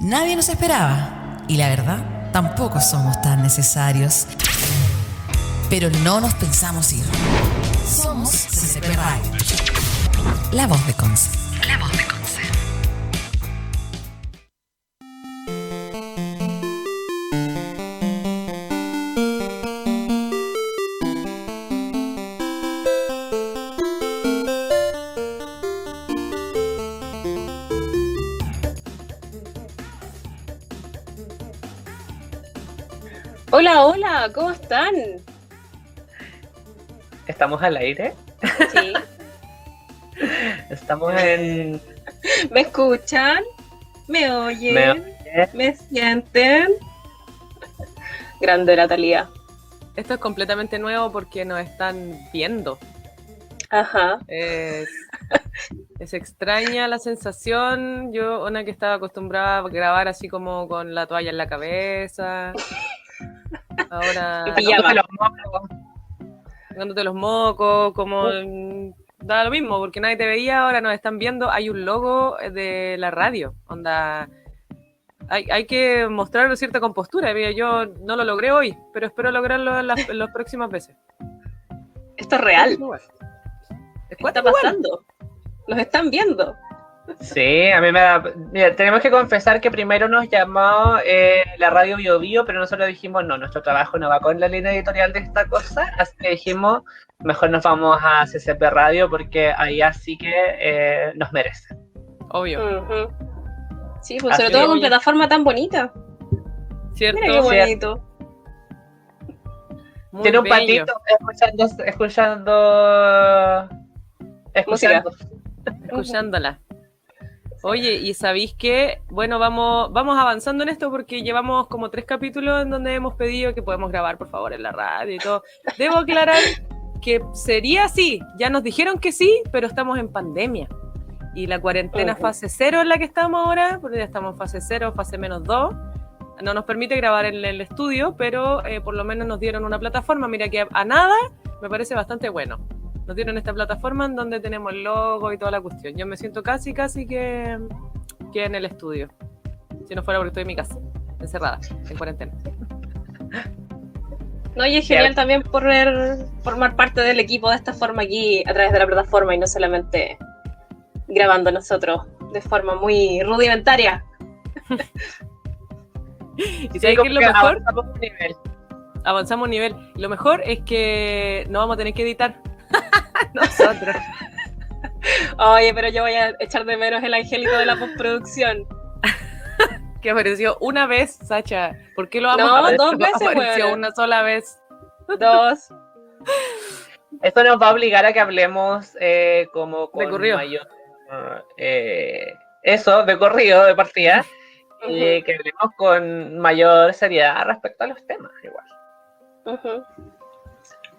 Nadie nos esperaba y la verdad, tampoco somos tan necesarios. Pero no nos pensamos ir. Somos CCP Radio. La voz de Conce. La voz de Conce. Hola, ¿cómo están? ¿Estamos al aire? Sí. Estamos en... ¿Me escuchan? ¿Me oyen? Me ¿Me, oye. sienten? Grande la Talía. Esto es completamente nuevo porque nos están viendo. Ajá. Es, es extraña la sensación. Yo, una que estaba acostumbrada a grabar así como con la toalla en la cabeza. Ahora pijama. Los mocos. dándote los mocos, como mm, da lo mismo, porque nadie te veía, ahora nos están viendo. Hay un logo de la radio, onda. Hay, hay que mostrar cierta compostura. Mira, yo no lo logré hoy, pero espero lograrlo en las, las próximas veces. Esto es real. Es ¿Qué está pasando? Los están viendo. Sí, a mí me da... Mira, tenemos que confesar que primero nos llamó eh, la radio Bio Bio, pero nosotros dijimos, no, nuestro trabajo no va con la línea editorial de esta cosa, así que dijimos, mejor nos vamos a CCP Radio porque ahí así que eh, nos merece. Obvio. Sí, pues Así sobre todo con plataforma tan bonita. ¿Cierto? Mira qué bonito. Muy Tiene un bello. patito escuchando, escuchando, escuchando. escuchándola. Oye, y sabéis que, bueno, vamos, vamos avanzando en esto porque llevamos como tres capítulos en donde hemos pedido que podemos grabar, por favor, en la radio y todo. Debo aclarar que sería así. Ya nos dijeron que sí, pero estamos en pandemia. Y la cuarentena Ujú. fase cero en la que estamos ahora, porque ya estamos en fase cero, fase menos dos. No nos permite grabar en el estudio, pero eh, por lo menos nos dieron una plataforma. Mira que a nada me parece bastante bueno nos dieron esta plataforma en donde tenemos el logo y toda la cuestión. Yo me siento casi, casi que, que en el estudio. Si no fuera porque estoy en mi casa, encerrada, en cuarentena. No, y es genial también poder formar parte del equipo de esta forma aquí a través de la plataforma y no solamente grabando nosotros de forma muy rudimentaria. ¿Y Sí, es lo que mejor? avanzamos un nivel. Avanzamos un nivel. Lo mejor es que no vamos a tener que editar. Nosotros. Oye, pero yo voy a echar de menos el angelito de la postproducción. Que apareció una vez, Sacha. ¿Por qué lo vamos No, a aparecer? dos veces, Apareció una sola vez. Dos. Esto nos va a obligar a que hablemos eh, como con De corrido. mayor... eh, eso, de corrido, de partida. y que hablemos con mayor seriedad respecto a los temas, igual.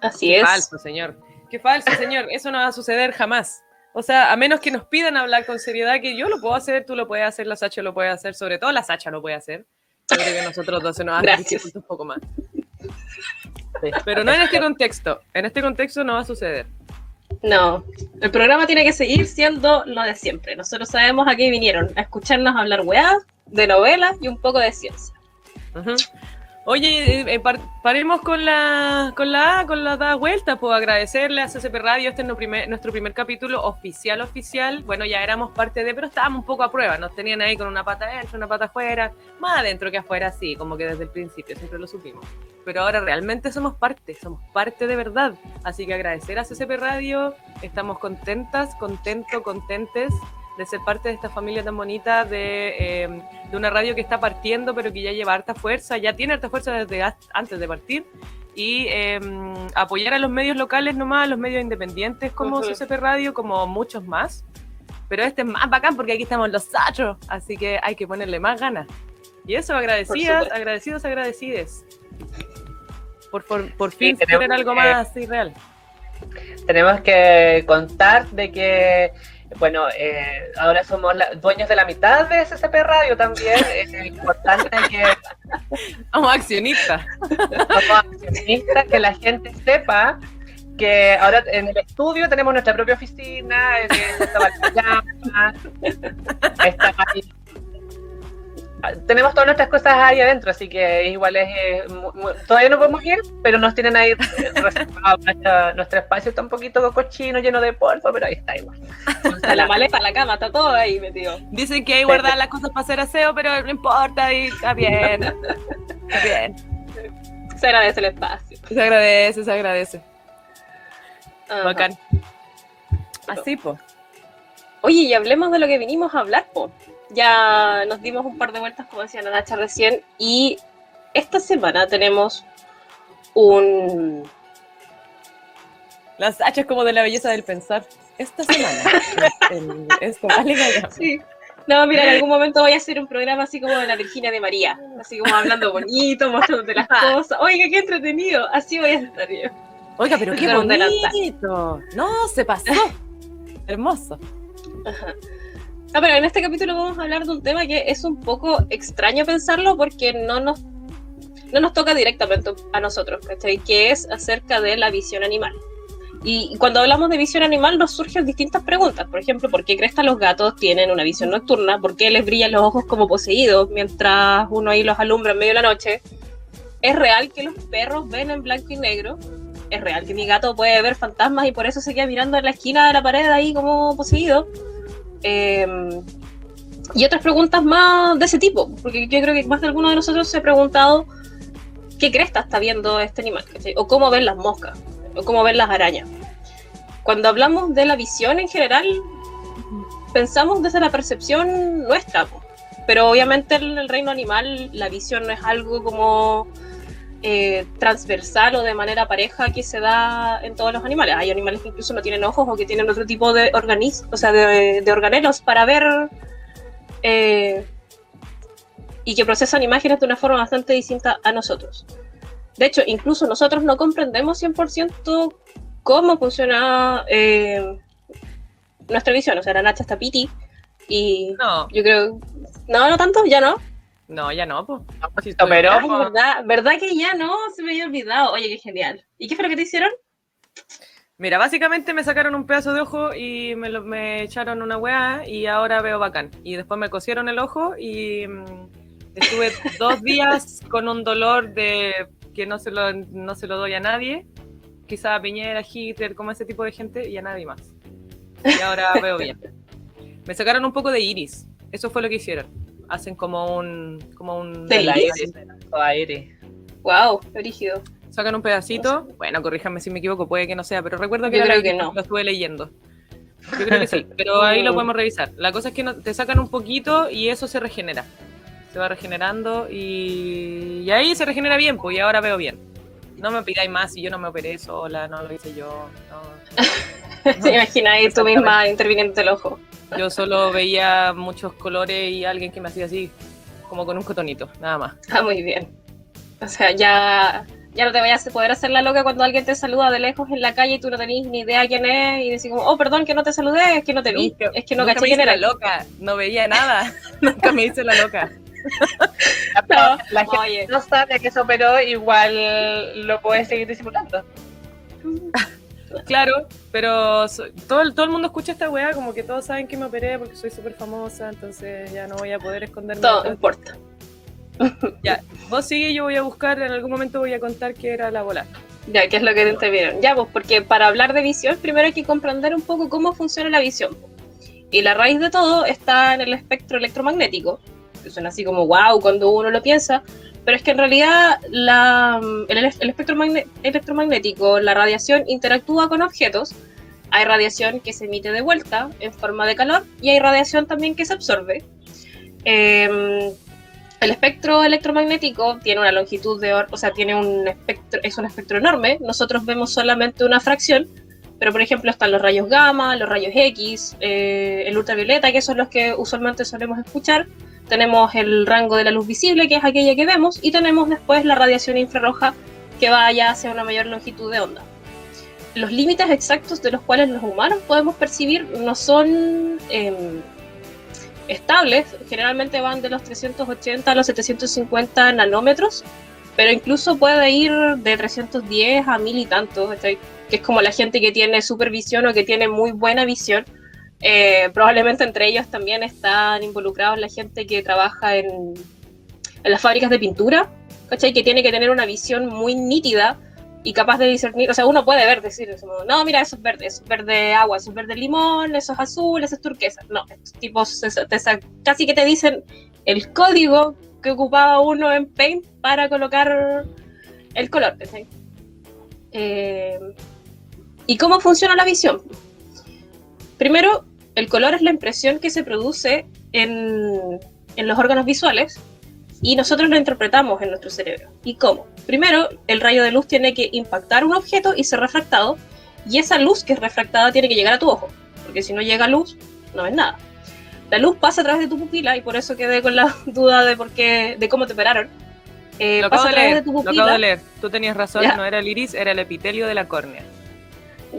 Así es. falso, señor. Qué falso, señor. Eso no va a suceder jamás. O sea, a menos que nos pidan hablar con seriedad, que yo lo puedo hacer, tú lo puedes hacer, la Sacha lo puede hacer, sobre todo la Sacha lo puede hacer. Yo creo que nosotros dos se nos hace Gracias. un poco más. Sí. Pero no en este contexto. En este contexto no va a suceder. No, el programa tiene que seguir siendo lo de siempre. Nosotros sabemos a qué vinieron, a escucharnos hablar weá, de novelas y un poco de ciencia. Ujú. Oye, eh, eh, par- paremos con la, con la con la da vuelta, puedo agradecerle a CCP Radio, este es nuestro primer, nuestro primer capítulo oficial, oficial, bueno, ya éramos parte de, pero estábamos un poco a prueba, nos tenían ahí con una pata adentro, una pata afuera, más adentro que afuera, sí, como que desde el principio, siempre lo supimos, pero ahora realmente somos parte, somos parte de verdad, así que agradecer a CCP Radio, estamos contentas, contento, contentes de ser parte de esta familia tan bonita, de, eh, de una radio que está partiendo, pero que ya lleva harta fuerza, ya tiene harta fuerza desde antes de partir, y eh, apoyar a los medios locales nomás, a los medios independientes como Ujú. CCP Radio, como muchos más. Pero este es más bacán porque aquí estamos los sachos, así que hay que ponerle más ganas. Y eso, agradecidas, agradecidos, agradecides. Por, por, por fin tenemos tener algo más así real. Tenemos que contar de que, bueno, eh, ahora somos la- dueños de la mitad de SCP Radio también. Es importante que Vamos, accionistas. somos accionistas, que la gente sepa que ahora en el estudio tenemos nuestra propia oficina, eh, está. Tenemos todas nuestras cosas ahí adentro, así que igual es. eh, todavía no podemos ir, pero nos tienen ahí reservado nuestro espacio está un poquito cochino, lleno de polvo, pero ahí está igual. Está la maleta, la cama, está todo ahí metido. Dicen que hay guardar las cosas para hacer aseo, pero no importa, y está bien. Está bien. Se agradece el espacio. Se agradece, se agradece. Ajá. Bacán. Así, pues. Oye, y hablemos de lo que vinimos a hablar, po. Ya nos dimos un par de vueltas, como decía la Nacha recién, y esta semana tenemos un... Las hachas como de la belleza del pensar. Esta semana. el- esto vale. Sí. No, mira, en algún momento voy a hacer un programa así como de la Virginia de María, así como hablando bonito, mostrándote las cosas. Oiga, qué entretenido, así voy a estar yo. Oiga, pero qué bonito. No, se pasó. Hermoso. Ajá. Ah, pero en este capítulo vamos a hablar de un tema que es un poco extraño pensarlo porque no nos, no nos toca directamente a nosotros, ¿cachai? Que es acerca de la visión animal. Y cuando hablamos de visión animal nos surgen distintas preguntas. Por ejemplo, ¿por qué cresta los gatos tienen una visión nocturna? ¿Por qué les brillan los ojos como poseídos mientras uno ahí los alumbra en medio de la noche? ¿Es real que los perros ven en blanco y negro? ¿Es real que mi gato puede ver fantasmas y por eso se queda mirando en la esquina de la pared ahí como poseído? Eh, y otras preguntas más de ese tipo, porque yo creo que más de alguno de nosotros se ha preguntado qué cresta está viendo este animal, o cómo ven las moscas, o cómo ven las arañas. Cuando hablamos de la visión en general, pensamos desde la percepción nuestra, pero obviamente en el reino animal la visión no es algo como eh, transversal o de manera pareja que se da en todos los animales. Hay animales que incluso no tienen ojos o que tienen otro tipo de organismos, o sea, de, de organelos para ver eh, y que procesan imágenes de una forma bastante distinta a nosotros. De hecho, incluso nosotros no comprendemos 100% cómo funciona eh, nuestra visión. O sea, la Nacha está piti y No, yo creo... No, no tanto, ya no. No, ya no, pues. pero- Ay, ¿verdad? ¿verdad que ya no? Se me había olvidado. Oye, qué genial. ¿Y qué fue lo que te hicieron? Mira, básicamente me sacaron un pedazo de ojo y me, lo- me echaron una weá y ahora veo bacán. Y después me cosieron el ojo y mm, estuve dos días con un dolor de que no se lo, no se lo doy a nadie. Quizá a Piñera, Hitler, como ese tipo de gente y a nadie más. Y ahora veo bien. Me sacaron un poco de iris. Eso fue lo que hicieron. Hacen como un... Como un ¿De La iris? iris, todo aire. Wow, rígido. Sacan un pedacito. Bueno, corríjanme si me equivoco, puede que no sea, pero recuerdo que Yo creo que no. lo estuve leyendo. Yo creo que sí, pero ahí lo Mm. podemos revisar. La cosa es que no- te sacan un poquito y eso se regenera. Se va regenerando y, y ahí se regenera bien, pues y ahora veo bien. No me pidáis más si yo no me operé sola, no lo hice yo. no. Se imagina ahí tú misma interviniendo el ojo. Yo solo veía muchos colores y alguien que me hacía así, como con un cotonito, nada más. Ah, muy bien. O sea, ya, ya no te vayas a poder hacer la loca cuando alguien te saluda de lejos en la calle y tú no tenés ni idea quién es y decís como, oh, perdón que no te saludé, es que no te vi, Nunca- es que no Nunca caché me quién era. la loca, no veía nada. Nunca me hice la loca. No, La gente oye, no sabe que se operó, igual lo puede seguir disimulando. Claro, pero so- todo, el- todo el mundo escucha esta weá, como que todos saben que me operé porque soy súper famosa, entonces ya no voy a poder esconderme. todo atrás. importa. Vos sigue, yo voy a buscar, en algún momento voy a contar qué era la bola. Ya, ¿qué es lo que te intervinieron? Ya, pues porque para hablar de visión, primero hay que comprender un poco cómo funciona la visión. Y la raíz de todo está en el espectro electromagnético, que suena así como wow cuando uno lo piensa, pero es que en realidad la, el, el espectro electromagnético, la radiación interactúa con objetos. Hay radiación que se emite de vuelta en forma de calor y hay radiación también que se absorbe. Em, el espectro electromagnético tiene una longitud de, o sea, tiene un espectro, es un espectro enorme. Nosotros vemos solamente una fracción, pero por ejemplo están los rayos gamma, los rayos X, eh, el ultravioleta, que son los que usualmente solemos escuchar. Tenemos el rango de la luz visible, que es aquella que vemos, y tenemos después la radiación infrarroja, que va ya hacia una mayor longitud de onda. Los límites exactos de los cuales los humanos podemos percibir no son em, estables, generalmente van de los 380 a los 750 nanómetros, pero incluso puede ir de 310 a mil y tantos, que es como la gente que tiene supervisión o que tiene muy buena visión, Eh, probablemente entre ellos también están involucrados la gente que trabaja en, las fábricas de pintura, ¿cachai? Que tiene que tener una visión muy nítida y capaz de discernir, o sea, uno puede ver, decir, no, mira, eso es verde, eso es verde agua, eso es verde limón, eso es azul, eso es turquesa. No, estos tipos casi que te dicen el código que ocupaba uno en Paint para colocar el color. Eh, ¿Y cómo funciona la visión? Primero, el color es la impresión que se produce en, en los órganos visuales y nosotros lo interpretamos en nuestro cerebro. ¿Y cómo? Primero, el rayo de luz tiene que impactar un objeto y ser refractado, y esa luz que es refractada tiene que llegar a tu ojo, porque si no llega luz, no ves nada. La luz pasa a través de tu pupila, y por eso quedé con la duda de por qué, de cómo te operaron. Eh, pasa a través de tu pupila. Lo acabo de leer. Tú tenías razón, no era el iris, era el epitelio de la córnea.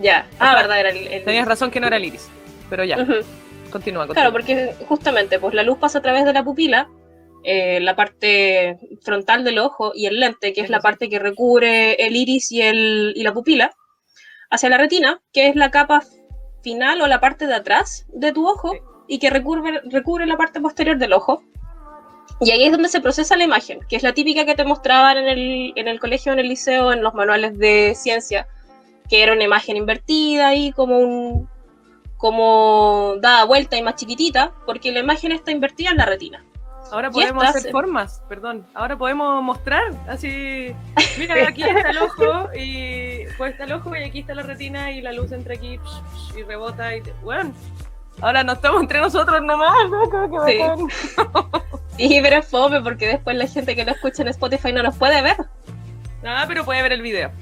Ya, ah, verdad, era el, Tenías razón que no era el iris, pero ya. continúa, continúa. Claro, porque justamente, pues la luz pasa a través de la pupila, eh, la parte frontal del ojo y el lente, que es la parte que recubre el iris y, el, y la pupila, hacia la retina, que es la capa final o la parte de atrás de tu ojo y que recubre, recubre la parte posterior del ojo. Y ahí es donde se procesa la imagen, que es la típica que te mostraban en el, en el colegio, en el liceo, en los manuales de ciencia, que era una imagen invertida y como un como dada vuelta y más chiquitita, porque la imagen está invertida en la retina. Ahora podemos hacer formas, perdón. Ahora podemos mostrar así. Mira, aquí está el ojo y pues está el ojo y aquí está la retina y la luz entra aquí y rebota y bueno. Ahora no estamos entre nosotros nomás, ¿no? sí. sí, pero es fome porque después la gente que lo escucha en Spotify no nos puede ver. Nada, pero puede ver el video.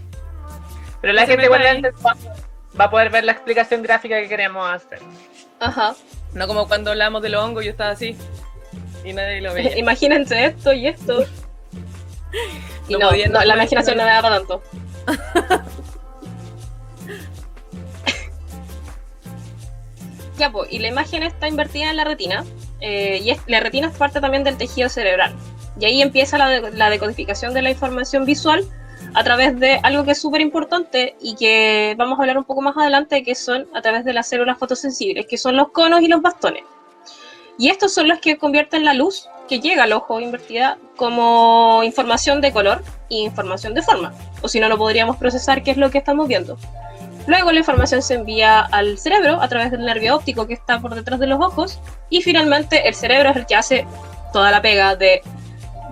Pero la gente igualmente va a poder ver la explicación gráfica que queremos hacer. Ajá. No como cuando hablamos de los hongos, yo estaba así. Y nadie lo veía. Imagínense esto y esto. y no, la imaginación no me da para tanto. ya, pues, y la imagen está invertida en la retina. Eh, y la retina es parte también del tejido cerebral. Y ahí empieza la, la decodificación de la información visual a través de algo que es súper importante y que vamos a hablar un poco más adelante, que son a través de las células fotosensibles, que son los conos y los bastones. Y estos son los que convierten la luz que llega al ojo invertida como información de color e información de forma. O si no, no podríamos procesar qué es lo que estamos viendo. Luego la información se envía al cerebro a través del nervio óptico que está por detrás de los ojos. Y finalmente el cerebro es el que hace toda la pega de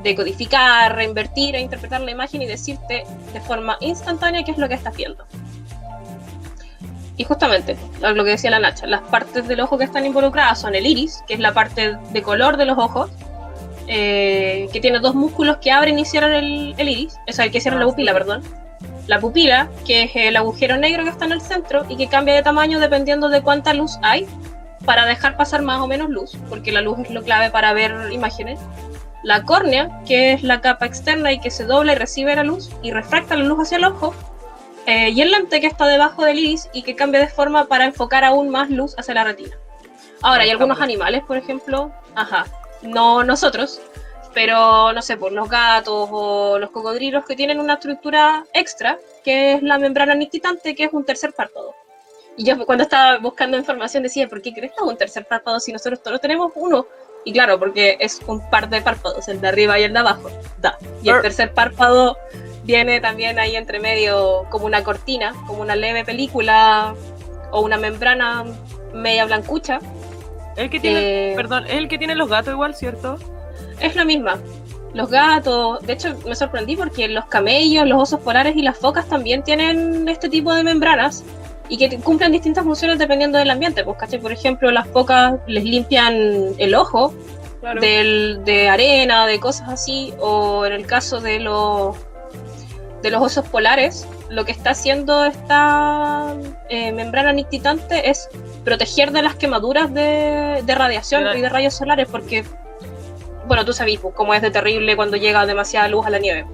decodificar, reinvertir e interpretar la imagen y decirte de forma instantánea qué es lo que estás viendo. Y justamente, lo que decía la Nacha, las partes del ojo que están involucradas son el iris, que es la parte de color de los ojos, eh, que tiene dos músculos que abren y cierran el, iris, o sea, que cierran la pupila, perdón. La pupila, que es el agujero negro que está en el centro y que cambia de tamaño dependiendo de cuánta luz hay, para dejar pasar más o menos luz, porque la luz es lo clave para ver imágenes. La córnea, que es la capa externa y que se dobla y recibe la luz y refracta la luz hacia el ojo, eh, y el lente que está debajo del iris y que cambia de forma para enfocar aún más luz hacia la retina. Ahora, hay algunos animales, por ejemplo, ajá, no nosotros, pero no sé, por los gatos o los cocodrilos que tienen una estructura extra, que es la membrana nictitante, que es un tercer párpado. Y yo cuando estaba buscando información decía, ¿por qué crees que es un tercer párpado si nosotros todos tenemos uno? Y claro, porque es un par de párpados, el de arriba y el de abajo. Da. Y el tercer párpado viene también ahí entre medio como una cortina, como una leve película o una membrana media blancucha. El que tiene, eh, perdón, es el que tiene los gatos igual, ¿cierto? Es la misma. Los gatos, de hecho me sorprendí porque los camellos, los osos polares y las focas también tienen este tipo de membranas y que cumplen distintas funciones dependiendo del ambiente. Pues, Por ejemplo, las focas les limpian el ojo de arena, de cosas así, o en el caso de los de los osos polares, lo que está haciendo esta eh, membrana nictitante es proteger de las quemaduras de, radiación y de rayos solares, porque, bueno, tú sabes pues, cómo es de terrible cuando llega demasiada luz a la nieve.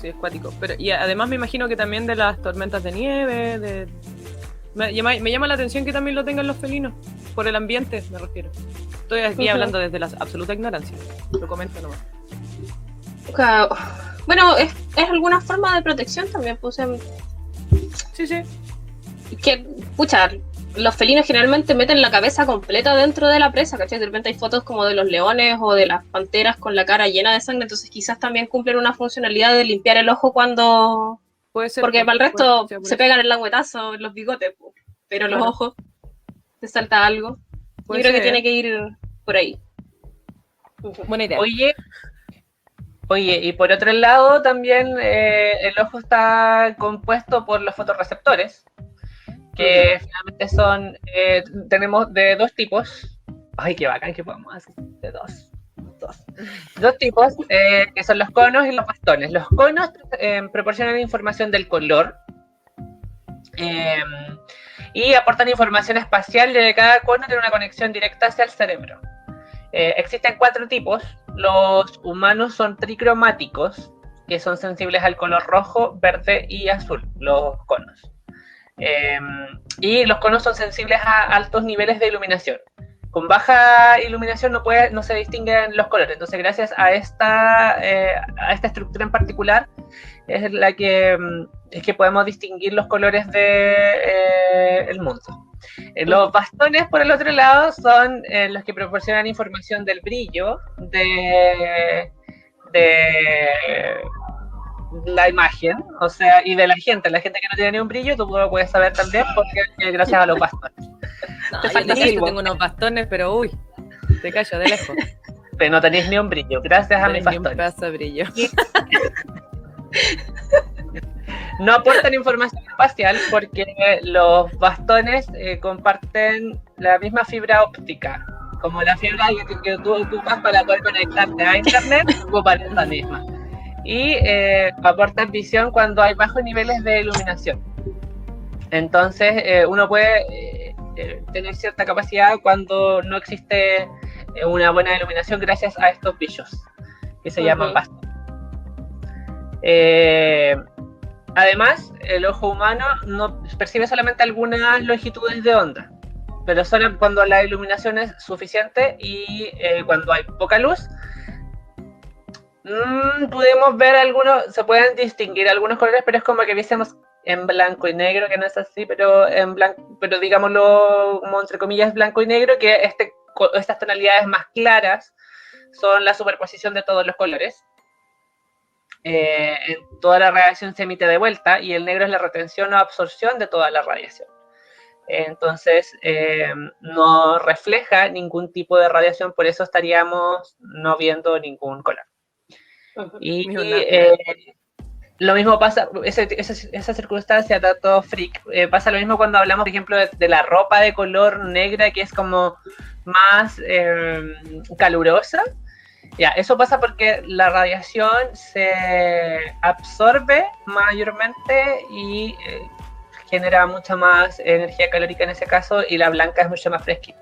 Sí, es cuático. Pero, y además me imagino que también de las tormentas de nieve, de... Me llama, me llama la atención que también lo tengan los felinos, por el ambiente me refiero. Estoy aquí hablando desde la absoluta ignorancia, lo comento nomás. Bueno, es, es alguna forma de protección también, puse. Sí, sí. Que, pucha, los felinos generalmente meten la cabeza completa dentro de la presa, ¿cachai? De repente hay fotos como de los leones o de las panteras con la cara llena de sangre, entonces quizás también cumplen una funcionalidad de limpiar el ojo cuando... Puede ser. Porque para el resto ser, se pegan el languetazo en los bigotes, pero los Claro. ojos te salta algo. Yo creo que tiene que ir por ahí. Buena idea. Oye, oye, y por otro lado también eh, el ojo está compuesto por los fotorreceptores, que finalmente son, eh, tenemos de dos tipos. Ay, qué bacán que podemos hacer de dos. Dos, tipos, eh, que son los conos y los bastones. Los conos eh, proporcionan información del color eh, y aportan información espacial de cada cono tiene una conexión directa hacia el cerebro. Eh, existen cuatro tipos. Los humanos son tricromáticos, que son sensibles al color rojo, verde y azul, los conos. Eh, y los conos son sensibles a altos niveles de iluminación. Con baja iluminación no, puede, no se distinguen los colores. Entonces, gracias a esta, eh, a esta estructura en particular, es la que, mm, es que podemos distinguir los colores del mundo. Eh, Los bastones, por el otro lado, son eh, los que proporcionan información del brillo de, de la imagen, o sea, y de la gente. La gente que no tiene ni un brillo, tú lo puedes saber también porque gracias a los bastones. No, Te yo falta algo. tengo unos bastones, pero uy, te callo de lejos. Pero no tenéis ni un brillo, gracias a No mis tenés ni un bastones. pedazo de brillo. No aportan información espacial porque los bastones eh, comparten la misma fibra óptica. Como la fibra que, tú ocupas para poder conectarte a internet, ocupan esa misma. Y eh, aportan visión cuando hay bajos niveles de iluminación. Entonces, eh, uno puede eh, tener cierta capacidad cuando no existe eh, una buena iluminación gracias a estos bichos que se llaman bastones. Eh, Además, el ojo humano no percibe solamente algunas longitudes de onda, pero solo cuando la iluminación es suficiente y cuando hay poca luz, mm, podemos ver algunos, se pueden distinguir algunos colores, pero es como que viésemos en blanco y negro, que no es así, pero en blanco, pero digámoslo como entre comillas blanco y negro, que este, estas tonalidades más claras son la superposición de todos los colores. Eh, toda la radiación se emite de vuelta y el negro es la retención o absorción de toda la radiación. Entonces, eh, no refleja ningún tipo de radiación, por eso estaríamos no viendo ningún color. Y eh, lo mismo pasa, ese- esa, esa circunstancia, dato freak, eh, pasa lo mismo cuando hablamos, por ejemplo, de, la ropa de color negra, que es como más eh, calurosa. Ya, eso pasa porque la radiación se absorbe mayormente y eh, genera mucha más energía calórica en ese caso, y la blanca es mucho más fresquita.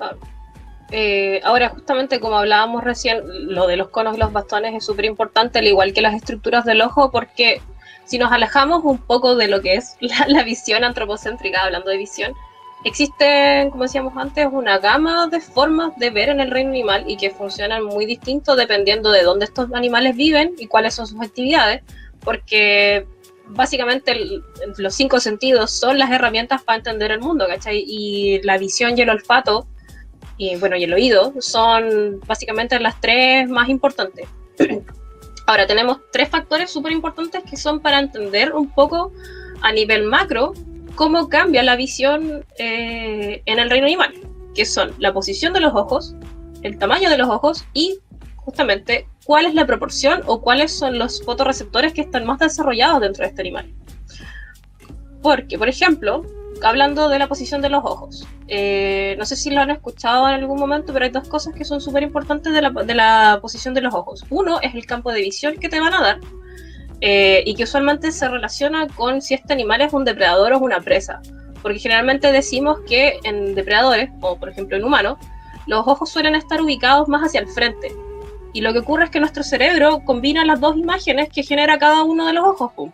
Ah, eh, ahora, justamente como hablábamos recién, lo de los conos y los bastones es súper importante, al igual que las estructuras del ojo, porque si nos alejamos un poco de lo que es la, la visión antropocéntrica, hablando de visión, existe, como decíamos antes, una gama de formas de ver en el reino animal y que funcionan muy distinto dependiendo de dónde estos animales viven y cuáles son sus actividades, porque básicamente el- los cinco sentidos son las herramientas para entender el mundo, ¿cachai? Y la visión y el olfato, y bueno, y el oído, son básicamente las tres más importantes. Ahora, tenemos tres factores súper importantes que son para entender un poco a nivel macro cómo cambia la visión eh, en el reino animal, que son la posición de los ojos, el tamaño de los ojos y justamente cuál es la proporción o cuáles son los fotorreceptores que están más desarrollados dentro de este animal. Porque, por ejemplo, hablando de la posición de los ojos, eh, no sé si lo han escuchado en algún momento, pero hay dos cosas que son súper importantes de la, de la posición de los ojos. Uno es el campo de visión que te van a dar, eh, y que usualmente se relaciona con si este animal es un depredador o una presa. Porque generalmente decimos que en depredadores, o por ejemplo en humanos, los ojos suelen estar ubicados más hacia el frente. Y lo que ocurre es que nuestro cerebro combina las dos imágenes que genera cada uno de los ojos.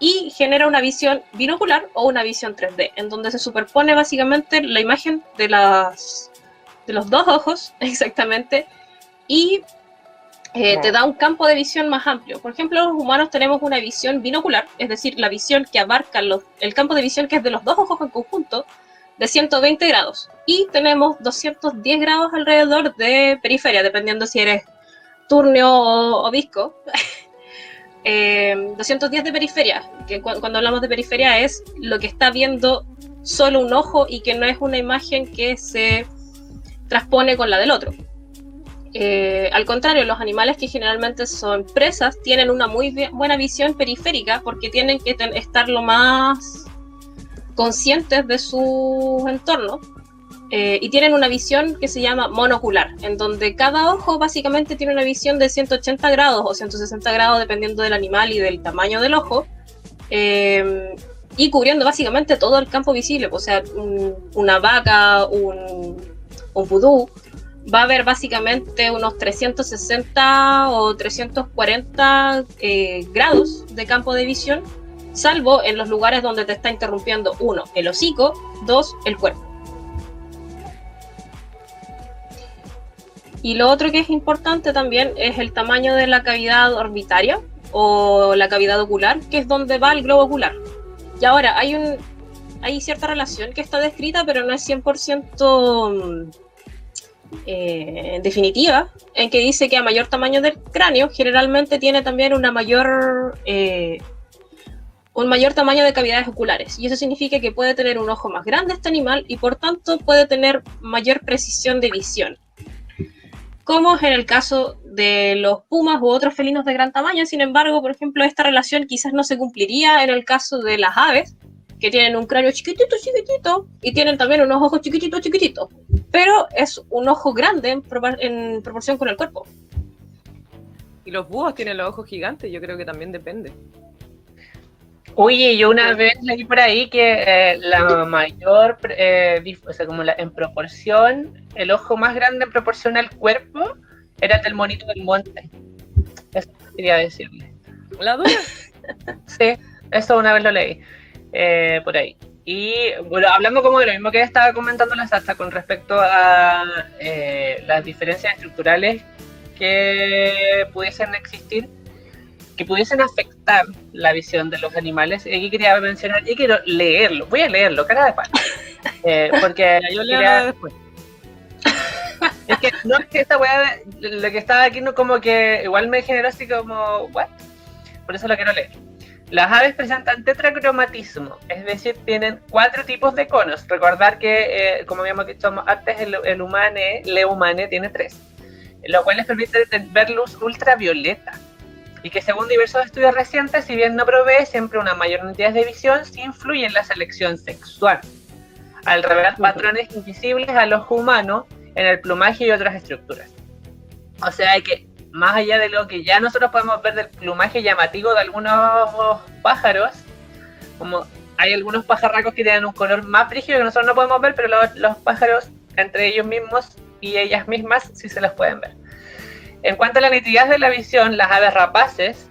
Y genera una visión binocular o una visión 3D, en donde se superpone básicamente la imagen de, las, de los dos ojos, exactamente, y eh, te da un campo de visión más amplio. Por ejemplo, los humanos tenemos una visión binocular, es decir, la visión que abarca los, el campo de visión que es de los dos ojos en conjunto, de 120 grados. Y tenemos 210 grados alrededor de periferia, dependiendo si eres turnio o, o visco. 210 eh, de periferia, que cuando hablamos de periferia es lo que está viendo solo un ojo y que no es una imagen que se transpone con la del otro. Eh, al contrario, los animales que generalmente son presas tienen una muy buena visión periférica porque tienen que estar lo más conscientes de su entorno eh, y tienen una visión que se llama monocular, en donde cada ojo básicamente tiene una visión de 180 grados o 160 grados dependiendo del animal y del tamaño del ojo, eh, y cubriendo básicamente todo el campo visible, o sea, una vaca, un, un va a haber básicamente unos 360 o 340 eh, grados de campo de visión, salvo en los lugares donde te está interrumpiendo, uno, el hocico, dos, el cuerpo. Y lo otro que es importante también es el tamaño de la cavidad orbitaria o la cavidad ocular, que es donde va el globo ocular. Y ahora, hay, hay cierta relación que está descrita, pero no es 100% eh, definitiva, en que dice que a mayor tamaño del cráneo, generalmente tiene también una mayor, eh, un mayor tamaño de cavidades oculares. Y eso significa que puede tener un ojo más grande este animal y por tanto puede tener mayor precisión de visión como es en el caso de los pumas u otros felinos de gran tamaño. Sin embargo, por ejemplo, esta relación quizás no se cumpliría en el caso de las aves, que tienen un cráneo chiquitito, chiquitito, y tienen también unos ojos chiquititos, chiquititos. Pero es un ojo grande en, en proporción con el cuerpo. Y los búhos tienen los ojos gigantes, yo creo que también depende. Oye, yo una vez leí por ahí que eh, la mayor, eh, o sea, como la, en proporción, el ojo más grande en proporción al cuerpo era el del monito del monte. Eso quería decirle. ¿La dura? sí, eso una vez lo leí eh, por ahí. Y bueno, hablando como de lo mismo que estaba comentando la Sasa con respecto a las diferencias estructurales que pudiesen existir que pudiesen afectar la visión de los animales. Y aquí quería mencionar, y quiero leerlo, voy a leerlo, cara de pan. Eh, porque yo quería... después. es que no es que esta weá, lo que estaba aquí no como que igual me generó así como, ¿what? Por eso lo quiero leer. Las aves presentan tetracromatismo, es decir, tienen cuatro tipos de conos. Recordar que, eh, como habíamos dicho antes, el, el humane, le humane, tiene tres, lo cual les permite ver luz ultravioleta y que según diversos estudios recientes, si bien no provee siempre una mayor nitidez de visión, sí influye en la selección sexual, al revelar patrones invisibles al ojo humano en el plumaje y otras estructuras. O sea que más allá de lo que ya nosotros podemos ver del plumaje llamativo de algunos pájaros, como hay algunos pajarracos que tienen un color más frígido que nosotros no podemos ver, pero los, los pájaros entre ellos mismos y ellas mismas sí se los pueden ver. En cuanto a la nitidez de la visión, las aves rapaces,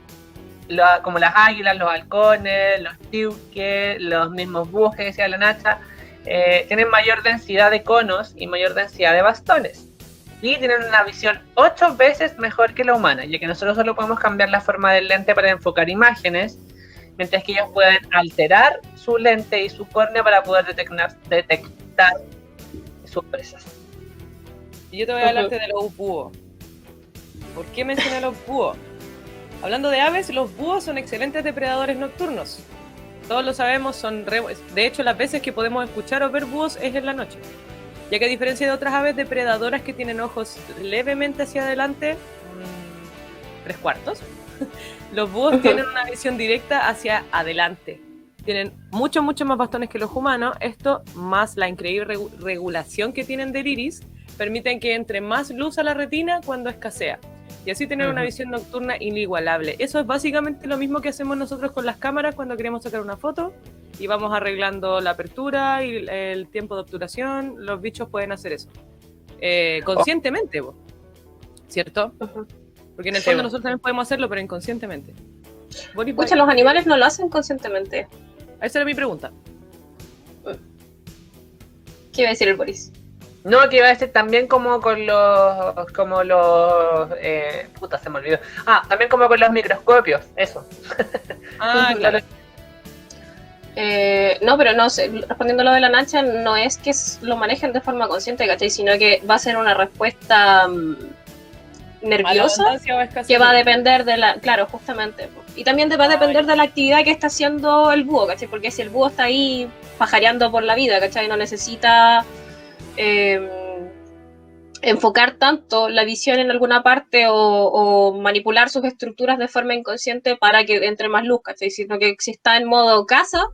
como las águilas, los halcones, los tiuques, los mismos que decía la Nacha, eh, tienen mayor densidad de conos y mayor densidad de bastones. Y tienen una visión ocho veces mejor que la humana, ya que nosotros solo podemos cambiar la forma del lente para enfocar imágenes, mientras que ellos pueden alterar su lente y su córnea para poder detectar, detectar sus presas. Y yo te voy a hablarte de los búhos. ¿Por qué mencioné los búhos? Hablando de aves, los búhos son excelentes depredadores nocturnos. Todos lo sabemos, son de hecho las veces que podemos escuchar o ver búhos es en la noche. Ya que a diferencia de otras aves depredadoras que tienen ojos levemente hacia adelante, mm, tres cuartos, los búhos tienen una visión directa hacia adelante. Tienen mucho, mucho más bastones que los humanos. Esto, más la increíble regulación que tienen del iris, permiten que entre más luz a la retina cuando escasea y así tener una visión nocturna inigualable. Eso es básicamente lo mismo que hacemos nosotros con las cámaras cuando queremos sacar una foto y vamos arreglando la apertura y el tiempo de obturación. Los bichos pueden hacer eso eh, conscientemente, ¿cierto? Porque en el fondo nosotros también podemos hacerlo, pero inconscientemente. Escucha, los animales no lo hacen conscientemente. Esa era mi pregunta. ¿Qué iba a decir el Boris? No, que iba a decir también como con los. como los. Eh, puta, se me olvidó. Ah, también como con los microscopios, eso. Ah, claro. Eh, no, pero no sé, respondiendo a lo de la Nacha, no es que lo manejen de forma consciente, ¿cachai? Sino que va a ser una respuesta mm, nerviosa que va a depender de la. Claro, justamente. Y también te va a depender de la actividad que está haciendo el búho, ¿cachai? Porque si el búho está ahí pajareando por la vida, ¿cachai? No necesita eh, enfocar tanto la visión en alguna parte o, o manipular sus estructuras de forma inconsciente para que entre más luz, ¿cachai? Sino que si está en modo caza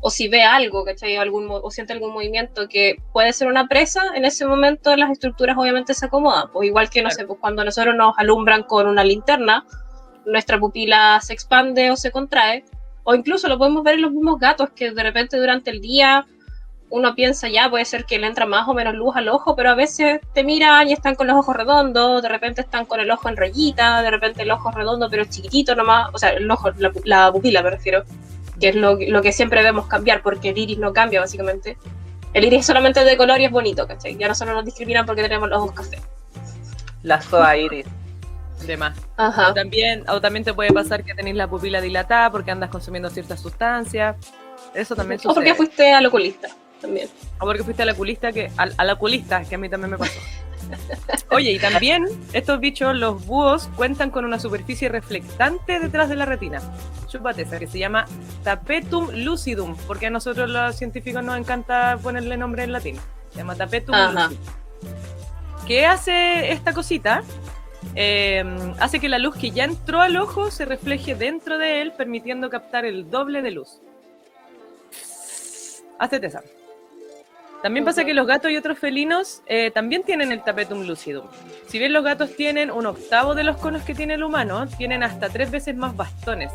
o si ve algo, ¿cachai? Algún, mo- o siente algún movimiento que puede ser una presa, en ese momento las estructuras obviamente se acomodan. Pues igual que, no sé, pues cuando nosotros nos alumbran con una linterna, nuestra pupila se expande o se contrae, o incluso lo podemos ver en los mismos gatos que de repente durante el día uno piensa ya, puede ser que le entra más o menos luz al ojo, pero a veces te miran y están con los ojos redondos, de repente están con el ojo en rayita, de repente el ojo redondo pero chiquitito nomás, o sea, el ojo, la, pu- la pupila me refiero, que es lo, lo que siempre vemos cambiar, porque el iris no cambia básicamente. El iris solamente es de color y es bonito, ¿cachai? Ya no solo nos discriminan porque tenemos los ojos café. La soa iris. De más. Ajá. O también, o también te puede pasar que tenés la pupila dilatada porque andas consumiendo ciertas sustancias. Eso también O sucede. porque fuiste al oculista también. O porque fuiste a la oculista que a, a la que a mí también me pasó. Oye, y también estos bichos, los búhos, cuentan con una superficie reflectante detrás de la retina. Chúpate esa, que se llama tapetum lucidum, porque a nosotros los científicos nos encanta ponerle nombre en latín. Se llama tapetum Ajá. lucidum. ¿Qué hace esta cosita? Eh, hace que la luz que ya entró al ojo se refleje dentro de él, permitiendo captar el doble de luz. Hazte esa. También pasa que los gatos y otros felinos eh, también tienen el tapetum lucidum. Si bien los gatos tienen un octavo de los conos que tiene el humano, tienen hasta tres veces más bastones,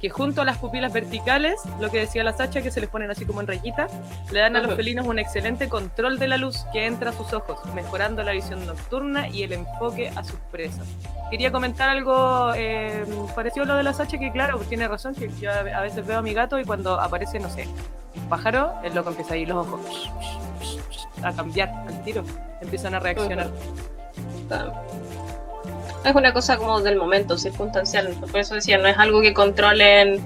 que junto a las pupilas verticales, lo que decía la Sacha, que se les ponen así como en rayita, le dan a los felinos un excelente control de la luz que entra a sus ojos, mejorando la visión nocturna y el enfoque a sus presas. Quería comentar algo eh, parecido a lo de la Sacha, que claro, tiene razón, que yo a a veces veo a mi gato y cuando aparece, no sé, un pájaro, el loco empieza ahí los ojos a cambiar al tiro, empiezan a reaccionar. Es una cosa como del momento, circunstancial. Por eso decía, no es algo que controlen